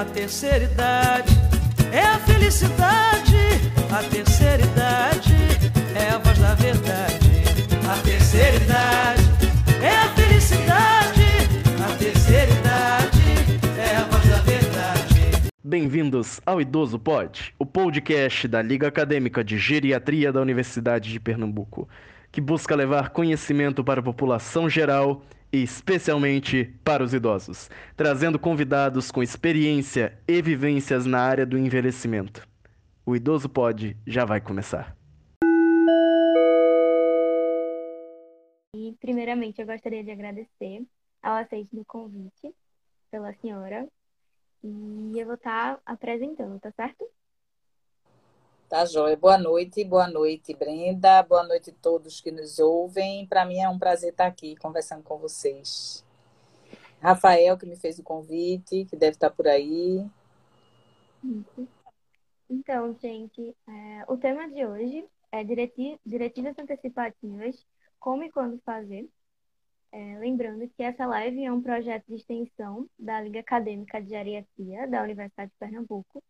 a terceira idade é a felicidade. A terceira idade é a voz da verdade. A terceira idade é a felicidade. A terceira idade é a voz da verdade. Bem-vindos ao Idoso Pod, o podcast da Liga Acadêmica de Geriatria da Universidade de Pernambuco, que busca levar conhecimento para a população geral especialmente para os idosos, trazendo convidados com experiência e vivências na área do envelhecimento. O Idoso Pod já vai começar. E, primeiramente, eu gostaria de agradecer ao aceite do convite pela senhora. E eu vou estar apresentando, tá certo? Tá, Joia. Boa noite, boa noite, Brenda. Boa noite a todos que nos ouvem. Para mim é um prazer estar aqui conversando com vocês. Rafael, que me fez o convite, que deve estar por aí. Então, gente, é, o tema de hoje é direti diretivas antecipativas, como e quando fazer. É, lembrando que essa live é um projeto de extensão da Liga Acadêmica de Geriatria da Universidade de Pernambuco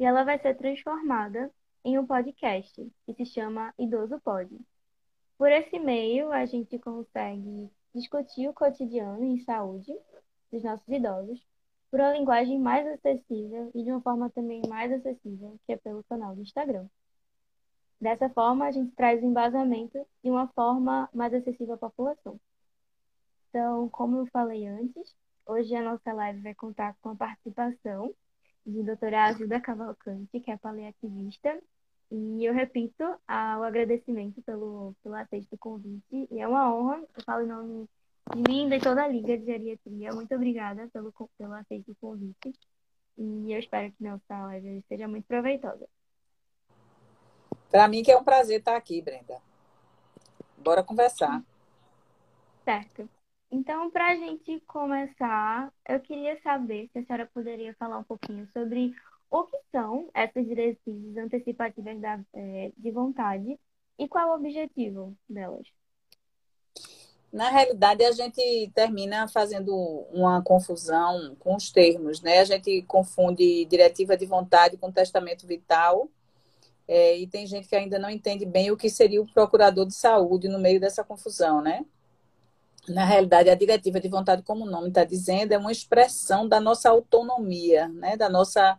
e ela vai ser transformada em um podcast que se chama Idoso Pode. Por esse meio, a gente consegue discutir o cotidiano em saúde dos nossos idosos por uma linguagem mais acessível e de uma forma também mais acessível, que é pelo canal do Instagram. Dessa forma, a gente traz o embasamento de uma forma mais acessível à população. Então, como eu falei antes, hoje a nossa live vai contar com a participação de doutora Azilda Cavalcante, que é paliativista. E eu repito o agradecimento pelo, pelo aceite do convite. E é uma honra, eu falo em nome de mim e de toda a Liga de Geriatria. Muito obrigada pelo, pelo aceite do convite. E eu espero que nossa live seja muito proveitosa. Para mim que é um prazer estar aqui, Brenda. Bora conversar. Certo. Então, para a gente começar, eu queria saber se a senhora poderia falar um pouquinho sobre o que são essas diretrizes antecipativas da, é, de vontade e qual o objetivo delas. Na realidade, a gente termina fazendo uma confusão com os termos, né? A gente confunde diretiva de vontade com testamento vital, é, e tem gente que ainda não entende bem o que seria o procurador de saúde no meio dessa confusão, né? Na realidade, a diretiva de vontade, como o nome está dizendo, é uma expressão da nossa autonomia, né? da nossa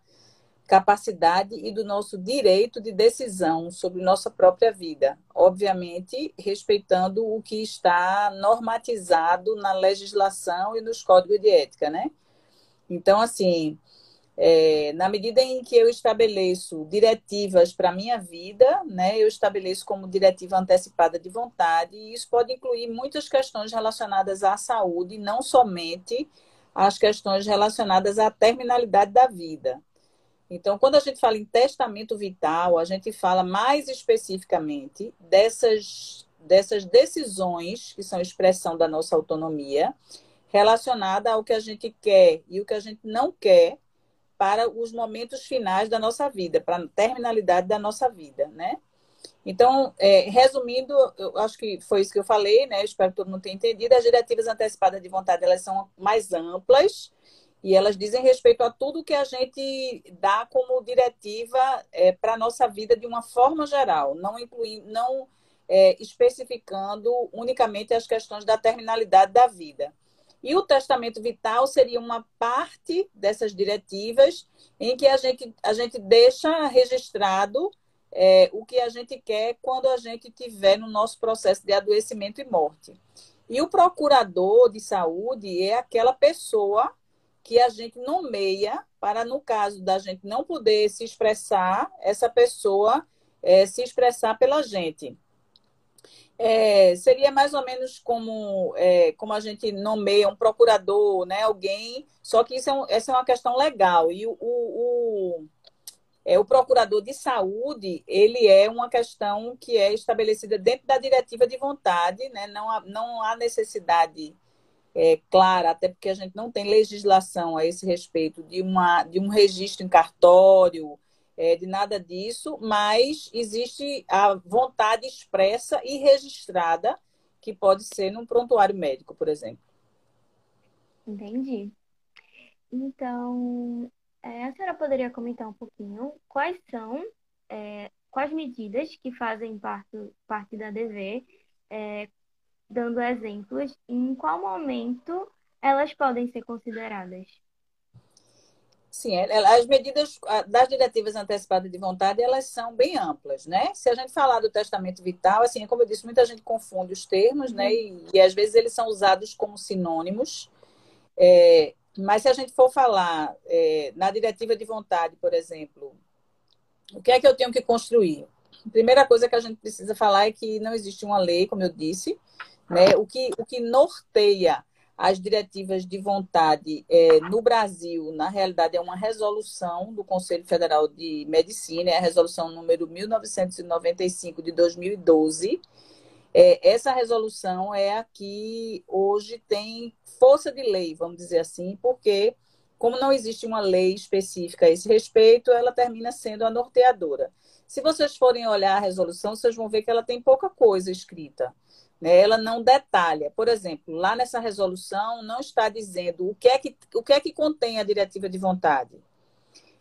capacidade e do nosso direito de decisão sobre nossa própria vida. Obviamente, respeitando o que está normatizado na legislação e nos códigos de ética, né? Então, assim, é, na medida em que eu estabeleço diretivas para a minha vida, né, eu estabeleço como diretiva antecipada de vontade, e isso pode incluir muitas questões relacionadas à saúde, não somente as questões relacionadas à terminalidade da vida. Então, quando a gente fala em testamento vital, a gente fala mais especificamente dessas, dessas decisões que são expressão da nossa autonomia, relacionada ao que a gente quer e o que a gente não quer para os momentos finais da nossa vida, para a terminalidade da nossa vida, né? Então, é, resumindo, eu acho que foi isso que eu falei, né? espero que todo mundo tenha entendido. As diretivas antecipadas de vontade, elas são mais amplas e elas dizem respeito a tudo que a gente dá como diretiva é, para a nossa vida de uma forma geral, não incluindo, não é, especificando unicamente as questões da terminalidade da vida. E o testamento vital seria uma parte dessas diretivas em que a gente, a gente deixa registrado é, o que a gente quer quando a gente tiver no nosso processo de adoecimento e morte. E o procurador de saúde é aquela pessoa que a gente nomeia para, no caso da gente não poder se expressar, essa pessoa é, se expressar pela gente. É, seria mais ou menos como, é, como a gente nomeia um procurador, né? Alguém, só que isso é um, essa é uma questão legal. E o, o, o, é, o procurador de saúde, ele é uma questão que é estabelecida dentro da diretiva de vontade, né? Não há, não há necessidade é, clara, até porque a gente não tem legislação a esse respeito de, uma, de um registro em cartório, é, de nada disso, mas existe a vontade expressa e registrada, que pode ser num prontuário médico, por exemplo. Entendi. Então, é, senhora poderia comentar um pouquinho quais são, é, quais medidas que fazem parte, parte da DV, é, dando exemplos, e em qual momento elas podem ser consideradas? Sim, é, as medidas das diretivas antecipadas de vontade, elas são bem amplas, né? Se a gente falar do testamento vital, assim, como eu disse, muita gente confunde os termos, né? Uhum. E, e às vezes eles são usados como sinônimos. É, mas se a gente for falar é, na diretiva de vontade, por exemplo, o que é que eu tenho que construir? A primeira coisa que a gente precisa falar é que não existe uma lei, como eu disse, né? O que, o que norteia as diretivas de vontade é, no Brasil, na realidade, é uma resolução do Conselho Federal de Medicina, é a resolução número 1995 de 2012. É, essa resolução é a que hoje tem força de lei, vamos dizer assim, porque, como não existe uma lei específica a esse respeito, ela termina sendo a norteadora. Se vocês forem olhar a resolução, vocês vão ver que ela tem pouca coisa escrita. Né? Ela não detalha. Por exemplo, lá nessa resolução não está dizendo o que é que, o que, é que contém a diretiva de vontade.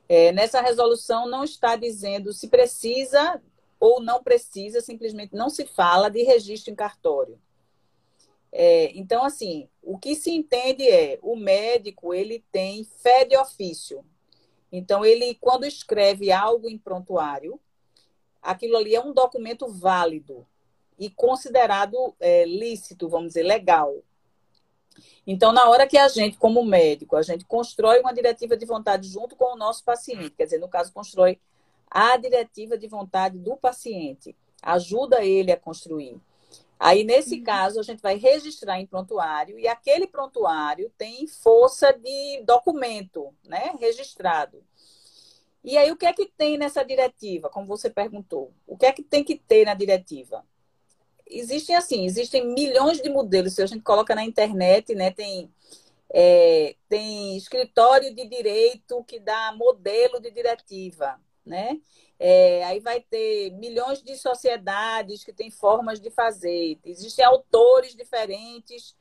É, nessa resolução não está dizendo se precisa ou não precisa, simplesmente não se fala de registro em cartório. É, então, assim, o que se entende é o médico ele tem fé de ofício. Então, ele, quando escreve algo em prontuário, aquilo ali é um documento válido e considerado é, lícito, vamos dizer, legal. Então, na hora que a gente, como médico, a gente constrói uma diretiva de vontade junto com o nosso paciente, quer dizer, no caso, constrói a diretiva de vontade do paciente, ajuda ele a construir. Aí, nesse uhum. caso, a gente vai registrar em prontuário e aquele prontuário tem força de documento, né, registrado. E aí, o que é que tem nessa diretiva, como você perguntou? O que é que tem que ter na diretiva? Existem assim, existem milhões de modelos. Se a gente coloca na internet, né, tem é, tem escritório de direito que dá modelo de diretiva, né? É, aí vai ter milhões de sociedades que têm formas de fazer. Existem autores diferentes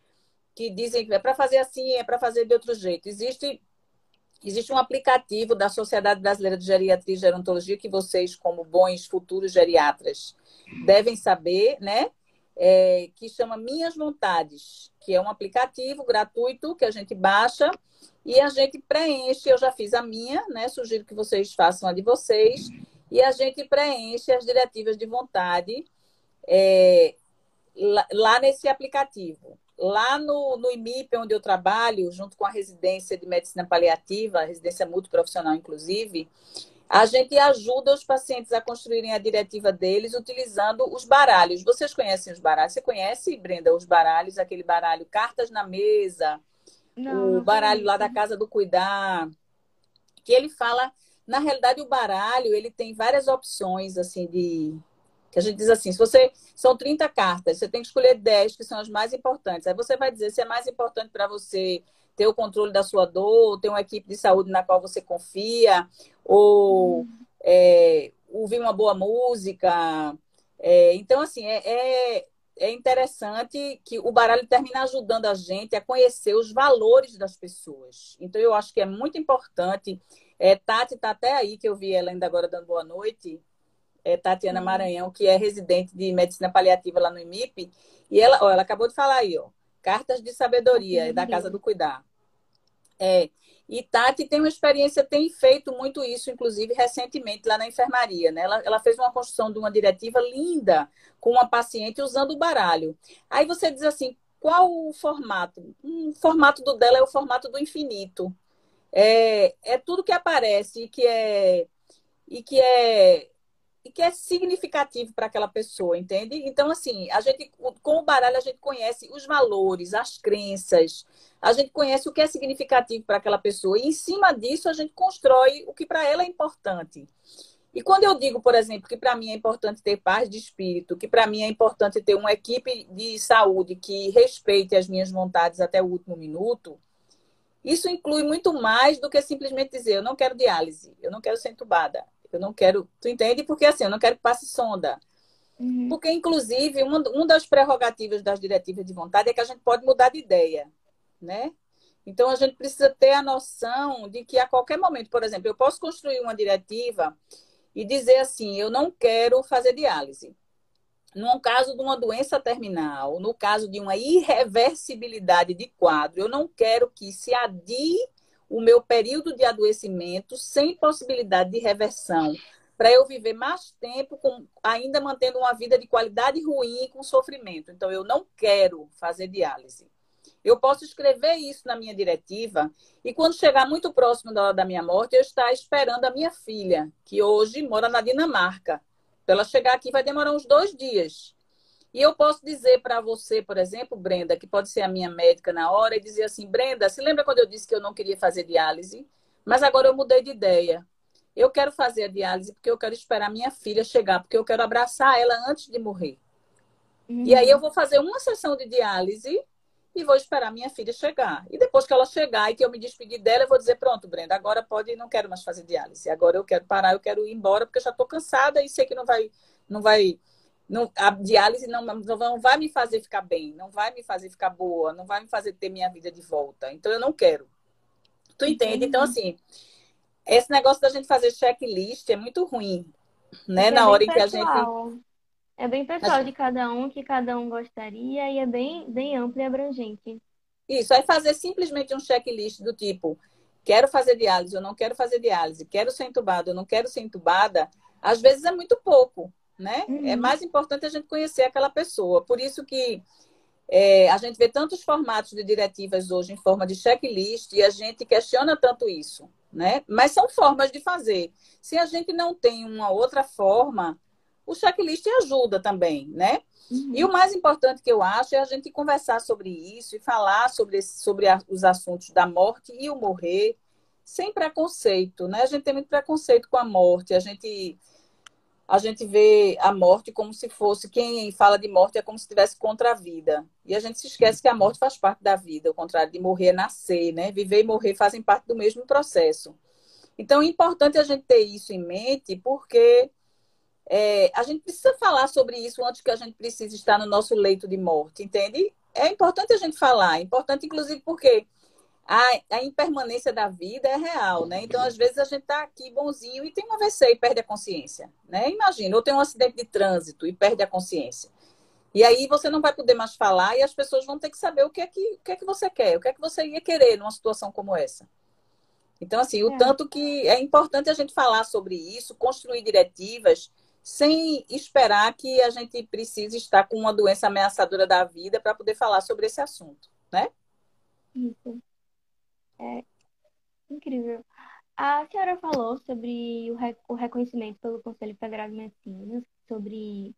que dizem que é para fazer assim, é para fazer de outro jeito. Existe existe um aplicativo da Sociedade Brasileira de Geriatria e Gerontologia que vocês, como bons futuros geriatras, devem saber, né? É, que chama Minhas Vontades, que é um aplicativo gratuito que a gente baixa e a gente preenche. Eu já fiz a minha, né? Sugiro que vocês façam a de vocês. E a gente preenche as diretivas de vontade é, lá, nesse aplicativo. Lá no, no IMIP, onde eu trabalho, junto com a residência de medicina paliativa, residência multiprofissional, inclusive, a gente ajuda os pacientes a construírem a diretiva deles utilizando os baralhos. Vocês conhecem os baralhos? Você conhece, Brenda, os baralhos, aquele baralho cartas na mesa, não, o baralho lá da casa do cuidar, que ele fala, na realidade o baralho, ele tem várias opções assim de que a gente diz assim, se você são 30 cartas, você tem que escolher 10 que são as mais importantes. Aí você vai dizer se é mais importante para você ter o controle da sua dor, ter uma equipe de saúde na qual você confia, ou é, ouvir uma boa música. É, então, assim, é, é, é interessante que o baralho termina ajudando a gente a conhecer os valores das pessoas. Então, eu acho que é muito importante. É, Tati está até aí, que eu vi ela ainda agora dando boa noite. É Tatiana uhum. Maranhão, que é residente de medicina paliativa lá no IMIP. E ela, ó, ela acabou de falar aí, ó. Cartas de Sabedoria, uhum. da Casa do Cuidar. É. E Tati tem uma experiência, tem feito muito isso, inclusive recentemente lá na enfermaria. Né? Ela, ela fez uma construção de uma diretiva linda com uma paciente usando o baralho. Aí você diz assim: qual o formato? Um, o formato do dela é o formato do infinito. É, é tudo que aparece e que é, e que é e que é significativo para aquela pessoa, entende? Então, assim, a gente, com o baralho, a gente conhece os valores, as crenças, a gente conhece o que é significativo para aquela pessoa, e em cima disso a gente constrói o que para ela é importante. E quando eu digo, por exemplo, que para mim é importante ter paz de espírito, que para mim é importante ter uma equipe de saúde que respeite as minhas vontades até o último minuto, isso inclui muito mais do que simplesmente dizer eu não quero diálise, eu não quero ser entubada, eu não quero. Tu entende? Porque assim, eu não quero que passe sonda. Uhum. Porque, inclusive, uma, uma das prerrogativas das diretivas de vontade é que a gente pode mudar de ideia, né? Então, a gente precisa ter a noção de que a qualquer momento, por exemplo, eu posso construir uma diretiva e dizer assim: eu não quero fazer diálise. No caso de uma doença terminal, no caso de uma irreversibilidade de quadro, eu não quero que se adie o meu período de adoecimento sem possibilidade de reversão, para eu viver mais tempo, com, ainda mantendo uma vida de qualidade ruim e com sofrimento. Então, eu não quero fazer diálise. Eu posso escrever isso na minha diretiva e quando chegar muito próximo da hora da minha morte, eu estar esperando a minha filha, que hoje mora na Dinamarca. Para ela chegar aqui vai demorar uns dois dias. E eu posso dizer para você, por exemplo, Brenda, que pode ser a minha médica na hora, e dizer assim: Brenda, se lembra quando eu disse que eu não queria fazer diálise? Mas agora eu mudei de ideia. Eu quero fazer a diálise porque eu quero esperar minha filha chegar, porque eu quero abraçar ela antes de morrer. Uhum. E aí eu vou fazer uma sessão de diálise e vou esperar minha filha chegar. E depois que ela chegar e que eu me despedir dela, eu vou dizer: pronto, Brenda, agora pode, não quero mais fazer diálise. Agora eu quero parar, eu quero ir embora porque eu já estou cansada e sei que não vai, não vai, não, a diálise não, não vai me fazer ficar bem, não vai me fazer ficar boa, não vai me fazer ter minha vida de volta. Então eu não quero. Tu entende? Então assim, esse negócio da gente fazer checklist é muito ruim, né? É Na hora em que a gente. É bem pessoal de cada um, que cada um gostaria, e é bem, bem amplo e abrangente. Isso, aí fazer simplesmente um checklist do tipo: quero fazer diálise, eu não quero fazer diálise, quero ser entubado, eu não quero ser entubada, às vezes é muito pouco, né? É uhum. É mais importante a gente conhecer aquela pessoa. Por isso que é, a gente vê tantos formatos de diretivas hoje em forma de checklist e a gente questiona tanto isso né? Mas são formas de fazer. Se a gente não tem uma outra forma, o checklist ajuda também, né? Uhum. E o mais importante que eu acho é a gente conversar sobre isso e falar sobre, sobre a, os assuntos da morte e o morrer sem preconceito, né? A gente tem muito preconceito com a morte, a gente a gente vê a morte como se fosse quem fala de morte é como se estivesse contra a vida. E a gente se esquece que a morte faz parte da vida, o contrário de morrer é nascer, né? Viver e morrer fazem parte do mesmo processo. Então é importante a gente ter isso em mente, porque é, a gente precisa falar sobre isso antes que a gente precise estar no nosso leito de morte, entende? É importante a gente falar, é importante inclusive porque a, a impermanência da vida é real, né? Então, às vezes, a gente está aqui bonzinho e tem um AVC e perde a consciência, né? Imagina, ou tem um acidente de trânsito e perde a consciência. E aí você não vai poder mais falar e as pessoas vão ter que saber o que é que, o que, é que você quer, o que é que você ia querer numa situação como essa. Então, assim, o é. tanto que é importante a gente falar sobre isso, construir diretivas, sem esperar que a gente precise estar com uma doença ameaçadora da vida para poder falar sobre esse assunto, né? Isso. É incrível. A senhora falou sobre o, re o reconhecimento pelo Conselho Federal de Medicina, sobre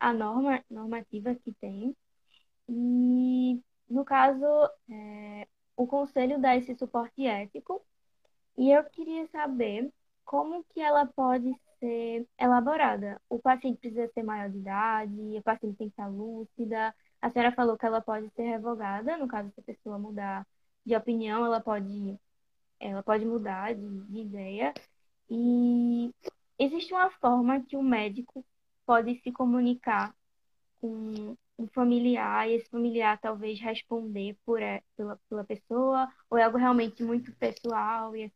a norma normativa que tem. E, no caso, é, o Conselho dá esse suporte ético. E eu queria saber como que ela pode ser elaborada. O paciente precisa ser maior de idade, o paciente tem que estar lúcida. A senhora falou que ela pode ser revogada, no caso se a pessoa mudar de opinião, ela pode, ela pode mudar de, de ideia. E existe uma forma que o médico pode se comunicar com um familiar e esse familiar talvez responder por pela, pela pessoa ou é algo realmente muito pessoal e,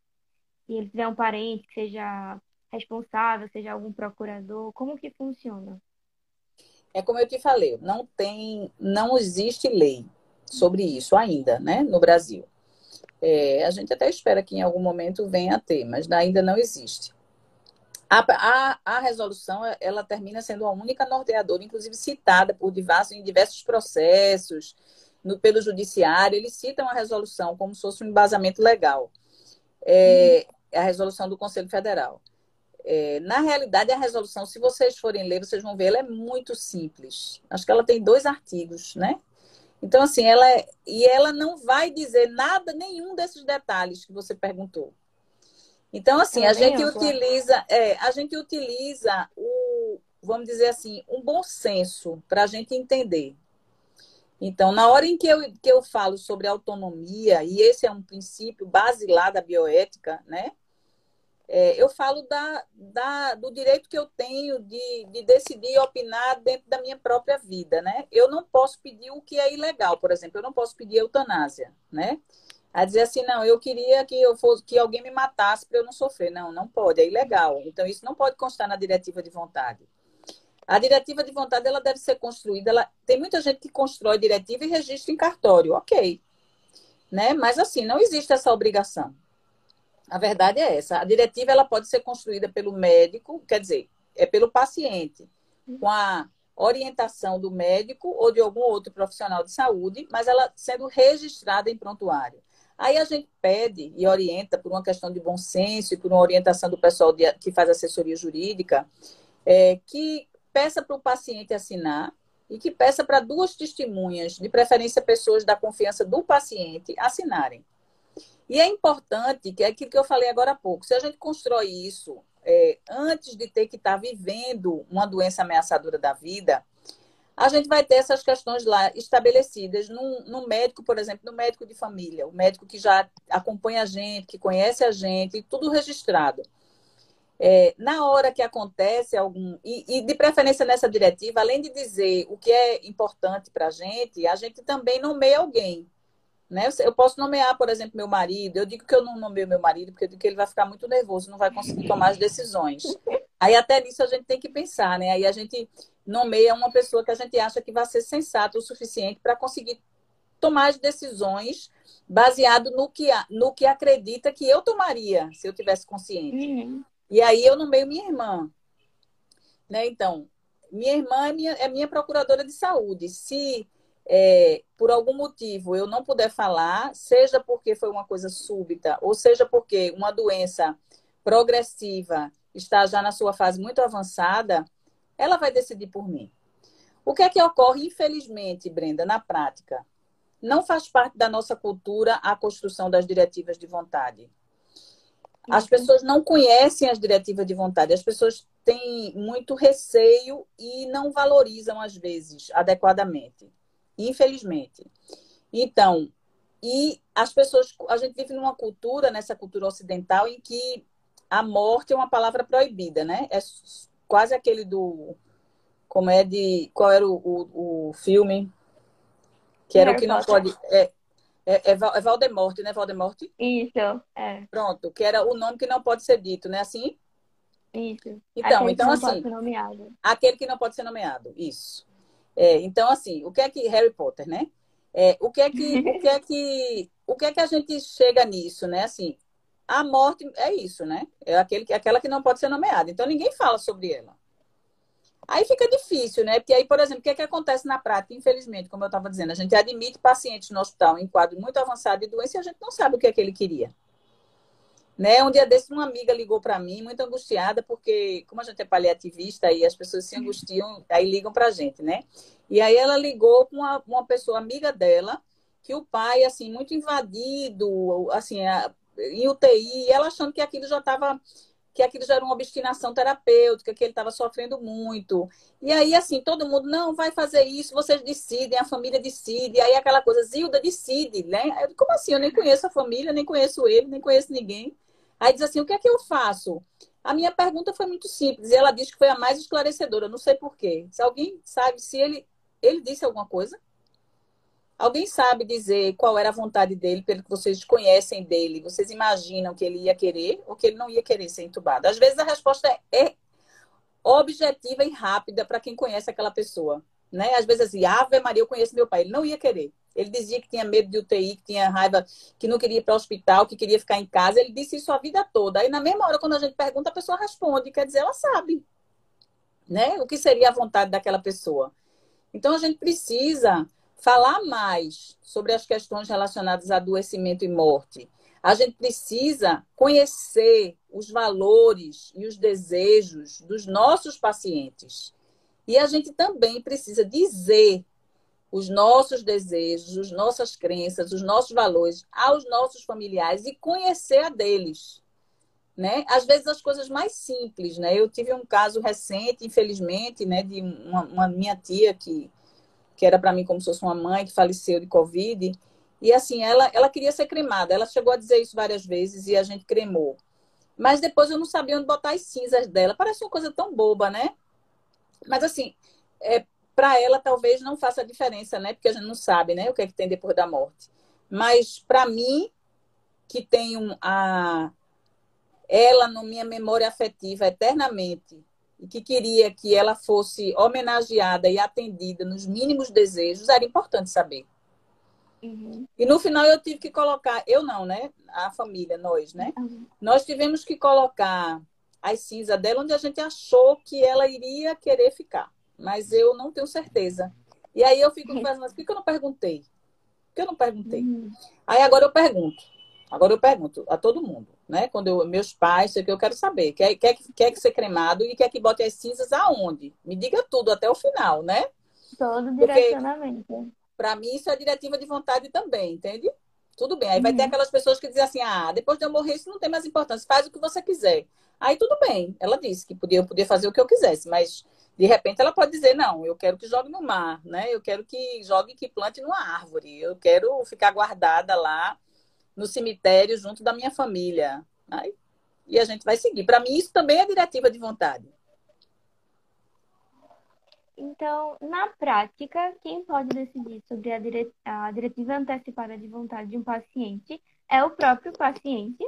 e ele tiver um parente que seja responsável, seja algum procurador, como que funciona? É como eu te falei, não tem, não existe lei sobre isso ainda, né, no Brasil. É, a gente até espera que em algum momento venha a ter, mas ainda não existe. A, a, a, resolução ela termina sendo a única norteadora, inclusive citada por diversos, em diversos processos, no, pelo judiciário, eles citam a resolução como se fosse um embasamento legal. É, uhum. A resolução do Conselho Federal. É, na realidade, a resolução, se vocês forem ler, vocês vão ver, ela é muito simples. Acho que ela tem dois artigos, né? Então, assim, ela é, e ela não vai dizer nada, nenhum desses detalhes que você perguntou. Então, assim, a gente utiliza, é, a gente utiliza o, vamos dizer assim, um bom senso para a gente entender. Então, na hora em que eu, que eu falo sobre autonomia, e esse é um princípio basilar da bioética, né? É, eu falo da, da, do direito que eu tenho de, de decidir opinar dentro da minha própria vida, né? Eu não posso pedir o que é ilegal, por exemplo, eu não posso pedir eutanásia, né? a dizer assim, não, eu queria que eu fosse que alguém me matasse para eu não sofrer. Não, não pode, é ilegal. Então isso não pode constar na diretiva de vontade. A diretiva de vontade ela deve ser construída. Ela, tem muita gente que constrói diretiva e registra em cartório, ok, né? Mas assim não existe essa obrigação. A verdade é essa. A diretiva ela pode ser construída pelo médico, quer dizer, é pelo paciente, com a orientação do médico ou de algum outro profissional de saúde, mas ela sendo registrada em prontuário. Aí a gente pede e orienta por uma questão de bom senso e por uma orientação do pessoal de, que faz assessoria jurídica, é, que peça para o paciente assinar e que peça para duas testemunhas, de preferência pessoas da confiança do paciente, assinarem. E é importante, que é aquilo que eu falei agora há pouco, se a gente constrói isso é, antes de ter que estar tá vivendo uma doença ameaçadora da vida, a gente vai ter essas questões lá estabelecidas no, no, médico, por exemplo, no médico de família, o médico que já acompanha a gente, que conhece a gente, tudo registrado. É, na hora que acontece algum. E, e, de preferência nessa diretiva, além de dizer o que é importante para a gente, a gente também nomeia alguém. Né? Eu posso nomear, por exemplo, meu marido. Eu digo que eu não nomeio meu marido, porque eu digo que ele vai ficar muito nervoso, não vai conseguir tomar as decisões. Aí até nisso a gente tem que pensar, né? Aí a gente nomeia uma pessoa que a gente acha que vai ser sensata o suficiente para conseguir tomar as decisões baseado no que, no que acredita que eu tomaria se eu tivesse consciente. Uhum. E aí eu nomeio minha irmã. Né? Então, minha irmã é minha, é minha procuradora de saúde. Se é, por algum motivo eu não puder falar, seja porque foi uma coisa súbita, ou seja porque uma doença progressiva está já na sua fase muito avançada, ela vai decidir por mim. O que é que ocorre, infelizmente, Brenda, na prática? Não faz parte da nossa cultura a construção das diretivas de vontade. As uhum. pessoas não conhecem as diretivas de vontade, as pessoas têm muito receio e não valorizam, às vezes, adequadamente. Infelizmente. Então, e as pessoas, a gente vive numa cultura, nessa cultura ocidental, em que a morte é uma palavra proibida, né? É quase aquele do. Como é de. Qual era o, o, o filme? Que era o que não pode. É, é, é, é Valdemort, né? Valdemort? Isso, é. Pronto, que era o nome que não pode ser dito, né? Assim? Isso. Então, aquele então assim. Nomeado. Aquele que não pode ser nomeado, isso. É, então, assim, o que é que. Harry Potter, né? É, o que é que. o que é que. O que é que a gente chega nisso, né? Assim, a morte é isso, né? É aquele, aquela que não pode ser nomeada. Então ninguém fala sobre ela. Aí fica difícil, né? Porque aí, por exemplo, o que, é que acontece na prática? Infelizmente, como eu estava dizendo, a gente admite pacientes no hospital em quadro muito avançado de doença e a gente não sabe o que é que ele queria. Né? Um dia desse, uma amiga ligou para mim, muito angustiada, porque, como a gente é paliativista, aí as pessoas se angustiam, aí ligam para a gente, né? E aí ela ligou com uma, uma pessoa amiga dela, que o pai, assim, muito invadido, assim, em UTI, e ela achando que aquilo já estava que aquilo já era uma obstinação terapêutica, que ele estava sofrendo muito. E aí, assim, todo mundo, não, vai fazer isso, vocês decidem, a família decide. E aí aquela coisa, Zilda decide, né? Eu, Como assim? Eu nem conheço a família, nem conheço ele, nem conheço ninguém. Aí diz assim, o que é que eu faço? A minha pergunta foi muito simples, e ela disse que foi a mais esclarecedora, não sei porquê. Se alguém sabe se ele, ele disse alguma coisa? Alguém sabe dizer qual era a vontade dele, pelo que vocês conhecem dele? Vocês imaginam que ele ia querer ou que ele não ia querer ser entubado? Às vezes a resposta é objetiva e rápida para quem conhece aquela pessoa. Né? Às vezes assim, Ave Maria, eu conheço meu pai. Ele não ia querer. Ele dizia que tinha medo de UTI, que tinha raiva, que não queria ir para o hospital, que queria ficar em casa. Ele disse isso a vida toda. Aí, na mesma hora, quando a gente pergunta, a pessoa responde. Quer dizer, ela sabe. Né? O que seria a vontade daquela pessoa. Então, a gente precisa falar mais sobre as questões relacionadas a adoecimento e morte. A gente precisa conhecer os valores e os desejos dos nossos pacientes. E a gente também precisa dizer os nossos desejos, as nossas crenças, os nossos valores aos nossos familiares e conhecer a deles. Né? Às vezes as coisas mais simples, né? Eu tive um caso recente, infelizmente, né, de uma, uma minha tia que que era para mim como se fosse uma mãe que faleceu de Covid. E assim, ela, ela queria ser cremada. Ela chegou a dizer isso várias vezes e a gente cremou. Mas depois eu não sabia onde botar as cinzas dela. Parece uma coisa tão boba, né? Mas assim, é, para ela talvez não faça diferença, né? Porque a gente não sabe, né? O que é que tem depois da morte. Mas para mim que tenho a ela na minha memória afetiva eternamente e que queria que ela fosse homenageada e atendida nos mínimos desejos, era importante saber. Uhum. E no final eu tive que colocar, eu não, né? A família, nós, né? Uhum. Nós tivemos que colocar as cinzas dela onde a gente achou que ela iria querer ficar. Mas eu não tenho certeza. E aí eu fico pensando, por que eu não perguntei? Por que eu não perguntei? Uhum. Aí agora eu pergunto. Agora eu pergunto a todo mundo, né? Quando eu, meus pais, sei que eu quero saber, quer, quer, quer que ser cremado e quer que bote as cinzas aonde? Me diga tudo até o final, né? Todo direcionamento. Para mim, isso é diretiva de vontade também, entende? Tudo bem. Aí uhum. vai ter uhum. aquelas pessoas que dizem assim: ah, depois de eu morrer, isso não tem mais importância, faz o que você quiser. Aí tudo bem. Ela disse que podia, eu podia fazer o que eu quisesse, mas de repente ela pode dizer: não, eu quero que jogue no mar, né? Eu quero que jogue que plante numa árvore, eu quero ficar guardada lá no cemitério junto da minha família. Aí, e a gente vai seguir. Para mim, isso também é diretiva de vontade. Então, na prática, quem pode decidir sobre a, dire... a diretiva antecipada de vontade de um paciente é o próprio paciente.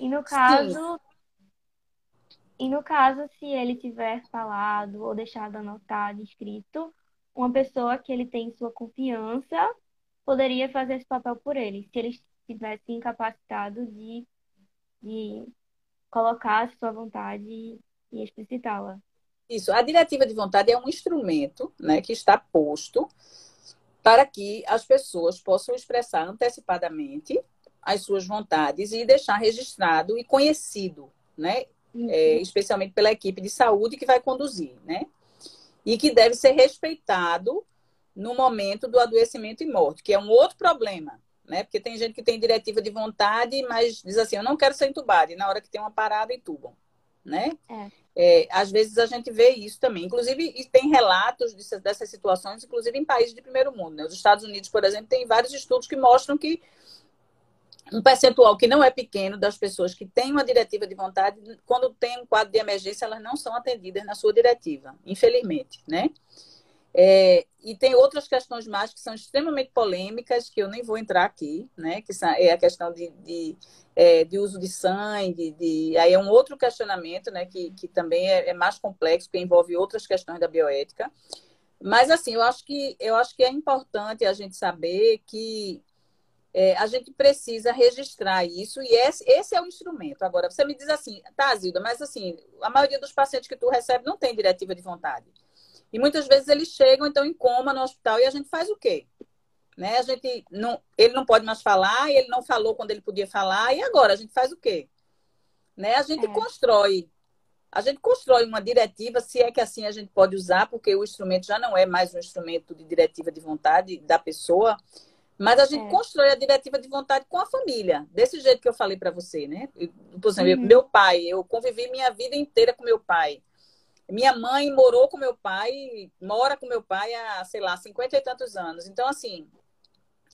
E no caso, Sim. e no caso, se ele tiver falado ou deixado anotado, escrito, uma pessoa que ele tem sua confiança poderia fazer esse papel por ele. Se ele tivesse incapacitado de, de colocar a sua vontade e explicitá-la. Isso, a diretiva de vontade é um instrumento né, que está posto para que as pessoas possam expressar antecipadamente as suas vontades e deixar registrado e conhecido, né? Uhum. É, especialmente pela equipe de saúde que vai conduzir, né? E que deve ser respeitado no momento do adoecimento e morte, que é um outro problema, né? Porque tem gente que tem diretiva de vontade, mas diz assim, eu não quero ser entubado, e na hora que tem uma parada, entubam, né? É. É, às vezes a gente vê isso também. Inclusive, tem relatos dessas, situações, inclusive em países de primeiro mundo. Né? Os Estados Unidos, por exemplo, tem vários estudos que mostram que um percentual que não é pequeno das pessoas que têm uma diretiva de vontade, quando tem um quadro de emergência, elas não são atendidas na sua diretiva, infelizmente, né? É, e tem outras questões mais que são extremamente polêmicas, que eu nem vou entrar aqui, né? Que é a questão de, de, é, de uso de sangue, de, aí é um outro questionamento, né? Que, que também é, é, mais complexo, que envolve outras questões da bioética. Mas, assim, eu acho que, eu acho que é importante a gente saber que é, a gente precisa registrar isso e esse, esse, é o instrumento. Agora, você me diz assim, tá, Zilda, mas assim, a maioria dos pacientes que tu recebe não tem diretiva de vontade. E muitas vezes eles chegam, então, em coma no hospital e a gente faz o quê? Né? A gente não, ele não pode mais falar, ele não falou quando ele podia falar, e agora a gente faz o quê? Né? A gente é. constrói. A gente constrói uma diretiva, se é que assim a gente pode usar, porque o instrumento já não é mais um instrumento de diretiva de vontade da pessoa, mas a gente é. constrói a diretiva de vontade com a família, desse jeito que eu falei para você, né? Por exemplo, uhum. meu pai, eu convivi minha vida inteira com meu pai. Minha mãe morou com meu pai, mora com meu pai há, sei lá, cinquenta e tantos anos. Então, assim,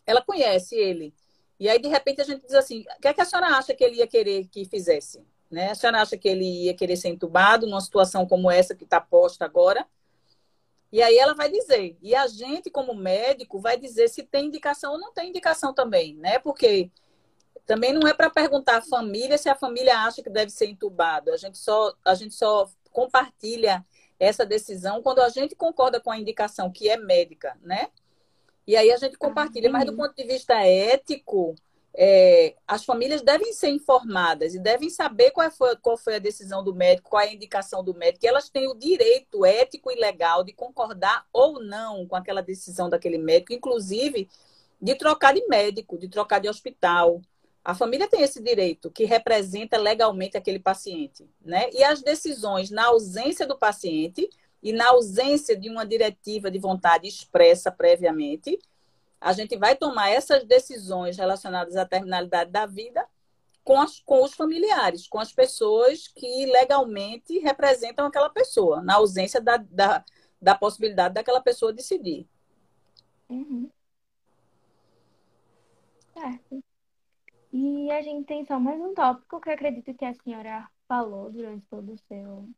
ela conhece ele. E aí, de repente, a gente diz assim: o que, é que a senhora acha que ele ia querer que fizesse? Né? A senhora acha que ele ia querer ser entubado numa situação como essa que está posta agora? E aí ela vai dizer. E a gente, como médico, vai dizer se tem indicação ou não tem indicação também, né? Porque também não é para perguntar à família se a família acha que deve ser entubado. A gente só, a gente só compartilha essa decisão quando a gente concorda com a indicação que é médica, né? E aí a gente compartilha, mas do ponto de vista ético, é, as famílias devem ser informadas e devem saber qual foi, qual foi a decisão do médico, qual é a indicação do médico, e elas têm o direito ético e legal de concordar ou não com aquela decisão daquele médico, inclusive de trocar de médico, de trocar de hospital, a família tem esse direito que representa legalmente aquele paciente, né? E as decisões na ausência do paciente e na ausência de uma diretiva de vontade expressa previamente, a gente vai tomar essas decisões relacionadas à terminalidade da vida com, as, com os familiares, com as pessoas que legalmente representam aquela pessoa, na ausência da, da, da possibilidade daquela pessoa decidir. Uhum. Certo. E a gente tem só mais um tópico que eu acredito que a senhora falou durante todo o seu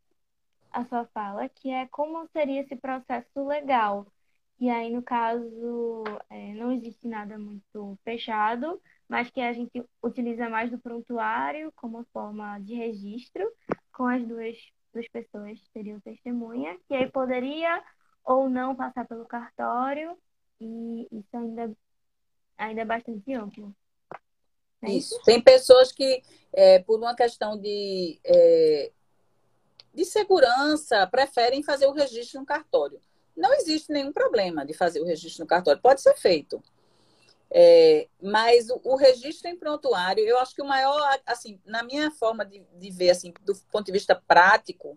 a sua fala, que é como seria esse processo legal. E aí, no caso, é, não existe nada muito fechado, mas que a gente utiliza mais do prontuário como forma de registro, com as duas, duas pessoas seriam testemunha, que aí poderia ou não passar pelo cartório, e isso ainda, ainda é bastante amplo. É isso. Tem pessoas que, é, por uma questão de, é, de segurança, preferem fazer o registro no cartório. Não existe nenhum problema de fazer o registro no cartório, pode ser feito. É, mas o, o, registro em prontuário, eu acho que o maior, assim, na minha forma de, de ver, assim, do ponto de vista prático,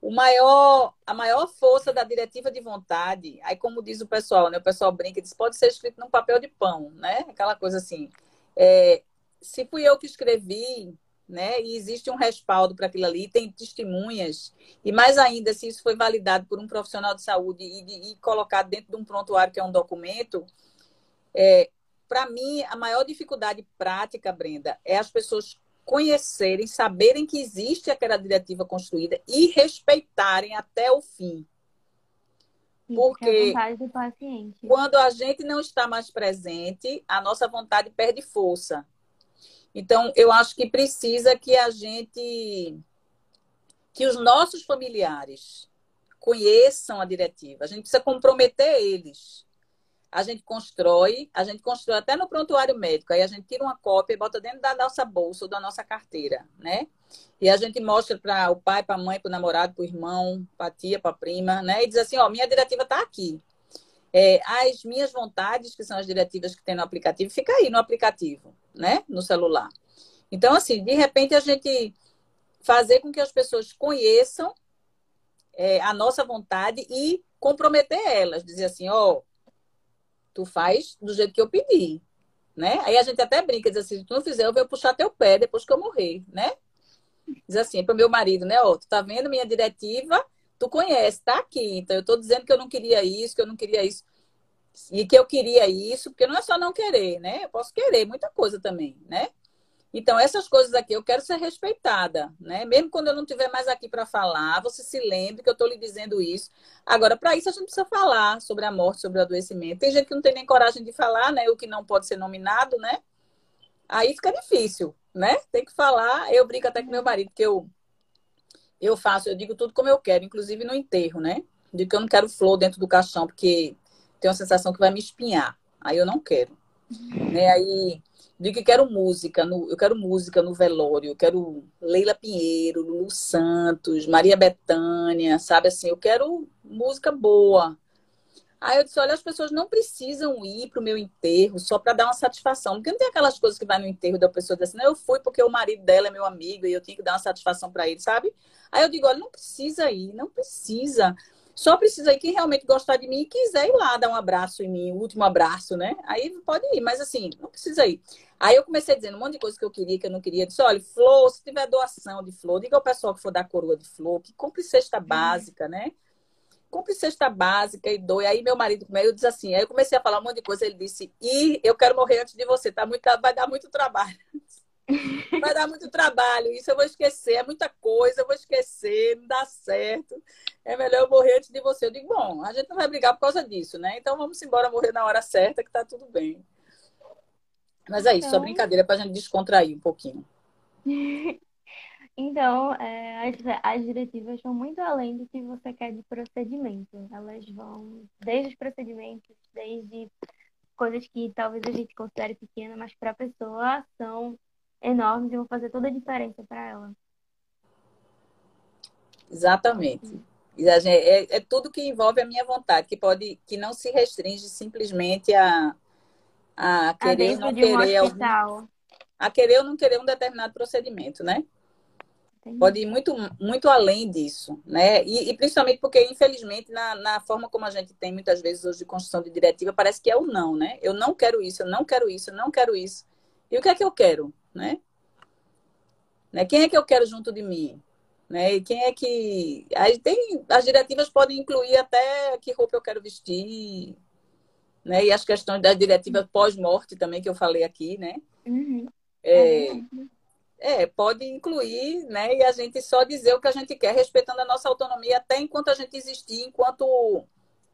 o maior, a maior força da diretiva de vontade, aí como diz o pessoal, né? O pessoal brinca, diz, pode ser escrito num papel de pão, né? Aquela coisa assim. É, se fui eu que escrevi, né? E existe um respaldo para aquilo ali, tem testemunhas, e mais ainda, se isso foi validado por um profissional de saúde e, e colocado dentro de um prontuário que é um documento, é, para mim, a maior dificuldade prática, Brenda, é as pessoas conhecerem, saberem que existe aquela diretiva construída e respeitarem até o fim. Porque quando a gente não está mais presente, a nossa vontade perde força. Então, eu acho que precisa que a gente, que os nossos familiares conheçam a diretiva. A gente precisa comprometer eles a gente constrói, a gente constrói até no prontuário médico, aí a gente tira uma cópia e bota dentro da nossa bolsa ou da nossa carteira, né? E a gente mostra para o pai, para a mãe, para o namorado, para o irmão, para a tia, para a prima, né? E diz assim, ó, minha diretiva está aqui. É, as minhas vontades, que são as diretivas que tem no aplicativo, fica aí no aplicativo, né? No celular. Então, assim, de repente a gente fazer com que as pessoas conheçam é, a nossa vontade e comprometer elas, dizer assim, ó, Tu faz do jeito que eu pedi, né? Aí a gente até brinca, diz assim, se tu não fizer, eu vou puxar teu pé depois que eu morrer, né? Diz assim, para o meu marido, né? Ó, tu tá vendo minha diretiva? Tu conhece, tá aqui. Então eu tô dizendo que eu não queria isso, que eu não queria isso. E que eu queria isso, porque não é só não querer, né? Eu posso querer muita coisa também, né? Então, essas coisas aqui eu quero ser respeitada, né? Mesmo quando eu não estiver mais aqui para falar, você se lembre que eu estou lhe dizendo isso. Agora, para isso, a gente precisa falar sobre a morte, sobre o adoecimento. Tem gente que não tem nem coragem de falar, né? O que não pode ser nominado, né? Aí fica difícil, né? Tem que falar. Eu brinco até com meu marido, que eu, eu faço, eu digo tudo como eu quero, inclusive no enterro, né? Digo que eu não quero flor dentro do caixão, porque tenho a sensação que vai me espinhar. Aí eu não quero. Né? Aí Digo que quero música, no, eu quero música no velório, eu quero Leila Pinheiro, Lulu Santos, Maria Bethânia, sabe assim, eu quero música boa. Aí eu disse, olha, as pessoas não precisam ir para o meu enterro só para dar uma satisfação. Porque não tem aquelas coisas que vai no enterro da pessoa diz assim, não, eu fui porque o marido dela é meu amigo e eu tinha que dar uma satisfação para ele, sabe? Aí eu digo, olha, não precisa ir, não precisa. Só precisa ir quem realmente gostar de mim e quiser ir lá dar um abraço em mim, o último abraço, né? Aí pode ir, mas assim, não precisa ir. Aí eu comecei dizendo um monte de coisa que eu queria, que eu não queria. Eu disse, olha, flor, se tiver doação de flor, diga ao pessoal que for dar coroa de flor, que compre cesta uhum. básica, né? Compre cesta básica e doe. Aí meu marido comigo disse assim, aí eu comecei a falar um monte de coisa, ele disse, e eu quero morrer antes de você, tá muito, vai dar muito trabalho. Vai dar muito trabalho, isso eu vou esquecer, é muita coisa, eu vou esquecer, não dá certo. É melhor eu morrer antes de você. Eu digo, bom, a gente não vai brigar por causa disso, né? Então vamos embora morrer na hora certa, que tá tudo bem. Mas é isso, então... só brincadeira para a gente descontrair um pouquinho. então, é, as, as diretivas vão muito além do que você quer de procedimento. Elas vão desde os procedimentos, desde coisas que talvez a gente considere pequena, mas para a pessoa são enormes e vão fazer toda a diferença para ela. Exatamente. É, é, tudo que envolve a minha vontade, que pode, que não se restringe simplesmente a, a querer não querer um algum, a querer ou não querer um determinado procedimento, né? Entendi. Pode ir muito, muito além disso, né? E, e principalmente porque, infelizmente, na, na, forma como a gente tem muitas vezes hoje de construção de diretiva, parece que é o não, né? Eu não quero isso, eu não quero isso, eu não quero isso. E o que é que eu quero, né? né? Quem é que eu quero junto de mim? Né? E quem é que. Aí tem, as diretivas podem incluir até que roupa eu quero vestir, né? E as questões da diretiva pós-morte também, que eu falei aqui, né? Uhum. É, é, pode incluir, né? E a gente só dizer o que a gente quer, respeitando a nossa autonomia, até enquanto a gente existir, enquanto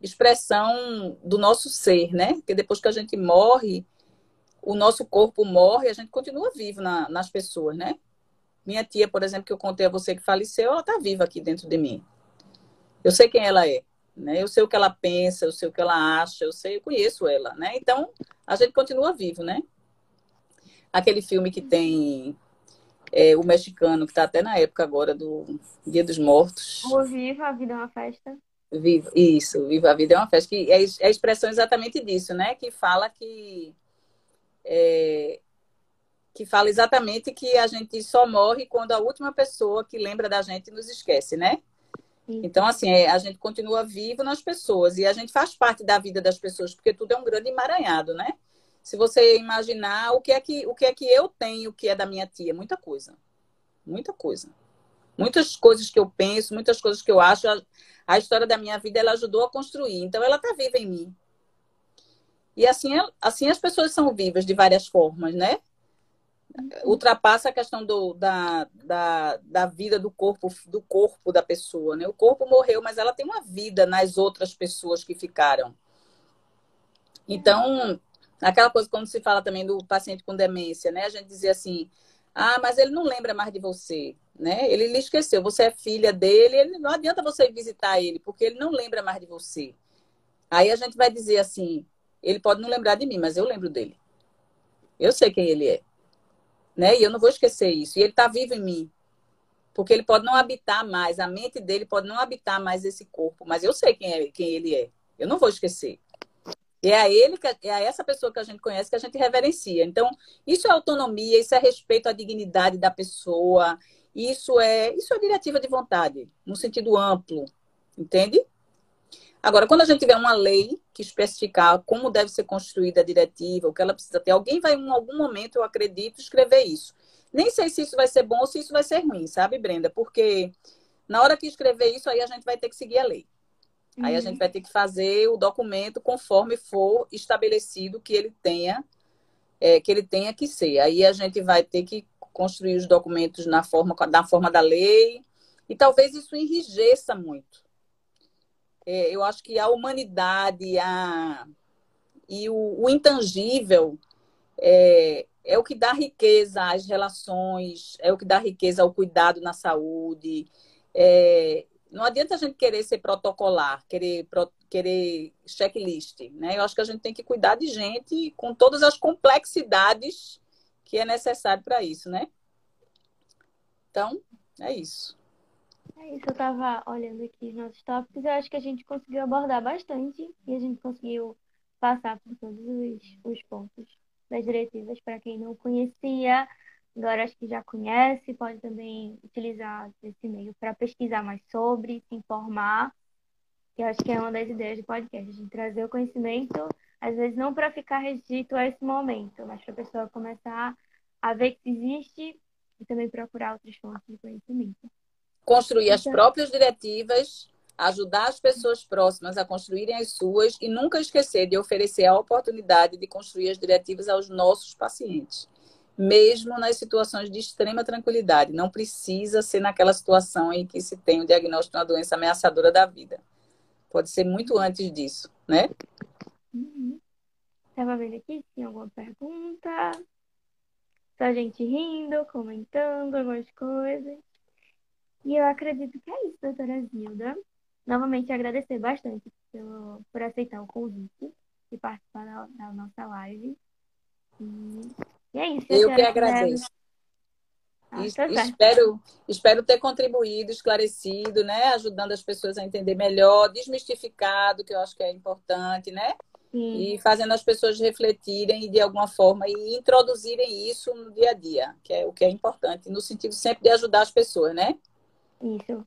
expressão do nosso ser, né? Porque depois que a gente morre, o nosso corpo morre, a gente continua vivo na, nas pessoas, né? Minha tia, por exemplo, que eu contei a você que faleceu, ela está viva aqui dentro de mim. Eu sei quem ela é, né? Eu sei o que ela pensa, eu sei o que ela acha, eu sei, eu conheço ela, né? Então, a gente continua vivo, né? Aquele filme que tem é, o mexicano, que está até na época agora do Dia dos Mortos. O Viva, a Vida é uma Festa. Viva, isso, Viva a Vida é uma Festa, que é, é a expressão exatamente disso, né? Que fala que. É, que fala exatamente que a gente só morre quando a última pessoa que lembra da gente nos esquece, né? Então, assim, é, a gente continua vivo nas pessoas e a gente faz parte da vida das pessoas, porque tudo é um grande emaranhado, né? Se você imaginar o que é que, o que, é que eu tenho que é da minha tia, muita coisa. Muita coisa. Muitas coisas que eu penso, muitas coisas que eu acho, a, a história da minha vida ela ajudou a construir. Então ela está viva em mim. E assim, assim as pessoas são vivas de várias formas, né? ultrapassa a questão do, da, da, da vida do corpo do corpo da pessoa, né? O corpo morreu, mas ela tem uma vida nas outras pessoas que ficaram. Então, Aquela coisa quando se fala também do paciente com demência, né? A gente dizia assim: "Ah, mas ele não lembra mais de você", né? Ele lhe esqueceu. Você é filha dele, ele, não adianta você visitar ele, porque ele não lembra mais de você. Aí a gente vai dizer assim: ele pode não lembrar de mim, mas eu lembro dele. Eu sei quem ele é. Né? E eu não vou esquecer isso. E ele está vivo em mim. Porque ele pode não habitar mais, a mente dele pode não habitar mais esse corpo, mas eu sei quem, é, quem ele é. Eu não vou esquecer. É a ele, é a essa pessoa que a gente conhece que a gente reverencia. Então, isso é autonomia, isso é respeito à dignidade da pessoa, isso é, isso é diretiva de vontade, no sentido amplo, entende? Agora, quando a gente tiver uma lei que especificar como deve ser construída a diretiva, o que ela precisa ter, alguém vai em algum momento, eu acredito, escrever isso. Nem sei se isso vai ser bom ou se isso vai ser ruim, sabe, Brenda? Porque na hora que escrever isso, aí a gente vai ter que seguir a lei. Uhum. Aí a gente uhum. vai ter que fazer o documento conforme for estabelecido que ele tenha é, que ele tenha que ser. Aí a gente vai ter que construir os documentos na forma, na forma da lei, e talvez isso enrijeça muito. É, eu acho que a humanidade a, e o, o intangível é, é o que dá riqueza às relações, é o que dá riqueza ao cuidado na saúde. É, não adianta a gente querer ser protocolar, querer, pro, querer checklist, né? Eu acho que a gente tem que cuidar de gente com todas as complexidades que é necessário para isso, né? Então, é isso. É isso, eu estava olhando aqui os nossos tópicos, eu acho que a gente conseguiu abordar bastante e a gente conseguiu passar por todos os, os pontos das diretivas para quem não conhecia Agora acho que já conhece, pode também utilizar esse meio para pesquisar mais sobre, se informar. Que eu acho que é uma das ideias do podcast, de trazer o conhecimento, às vezes não para ficar restrito a esse momento, mas para a pessoa começar a ver que existe e também procurar outras fontes de conhecimento. Construir então, as próprias diretivas, ajudar as pessoas próximas a construírem as suas e nunca esquecer de oferecer a oportunidade de construir as diretivas aos nossos pacientes mesmo nas situações de extrema tranquilidade. Não precisa ser naquela situação em que se tem o diagnóstico de uma doença ameaçadora da vida. Pode ser muito antes disso, né? Estava uhum. vendo aqui se tem alguma pergunta. Só gente rindo, comentando algumas coisas. E eu acredito que é isso, doutora Zilda. Novamente agradecer bastante pelo, por aceitar o convite e participar da, da nossa live. E e é isso. Eu que agradeço. Ah, tá espero, espero ter contribuído, esclarecido, né? Ajudando as pessoas a entender melhor, desmistificado, que eu acho que é importante, né? Sim. E fazendo as pessoas refletirem de alguma forma e introduzirem isso no dia a dia, que é o que é importante, no sentido sempre de ajudar as pessoas, né? Isso.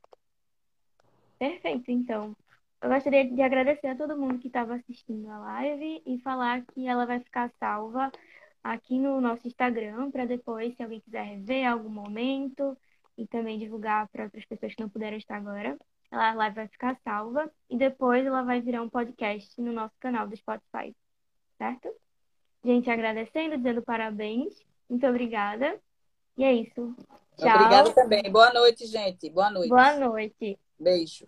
Perfeito, então. Eu gostaria de agradecer a todo mundo que estava assistindo a live e falar que ela vai ficar salva aqui no nosso Instagram, para depois, se alguém quiser rever algum momento e também divulgar para outras pessoas que não puderam estar agora. Ela lá vai ficar salva e depois ela vai virar um podcast no nosso canal do Spotify, certo? Gente, agradecendo, dizendo parabéns. Muito obrigada. E é isso. Tchau. Obrigada também. Boa noite, gente. Boa noite. Boa noite. Beijo.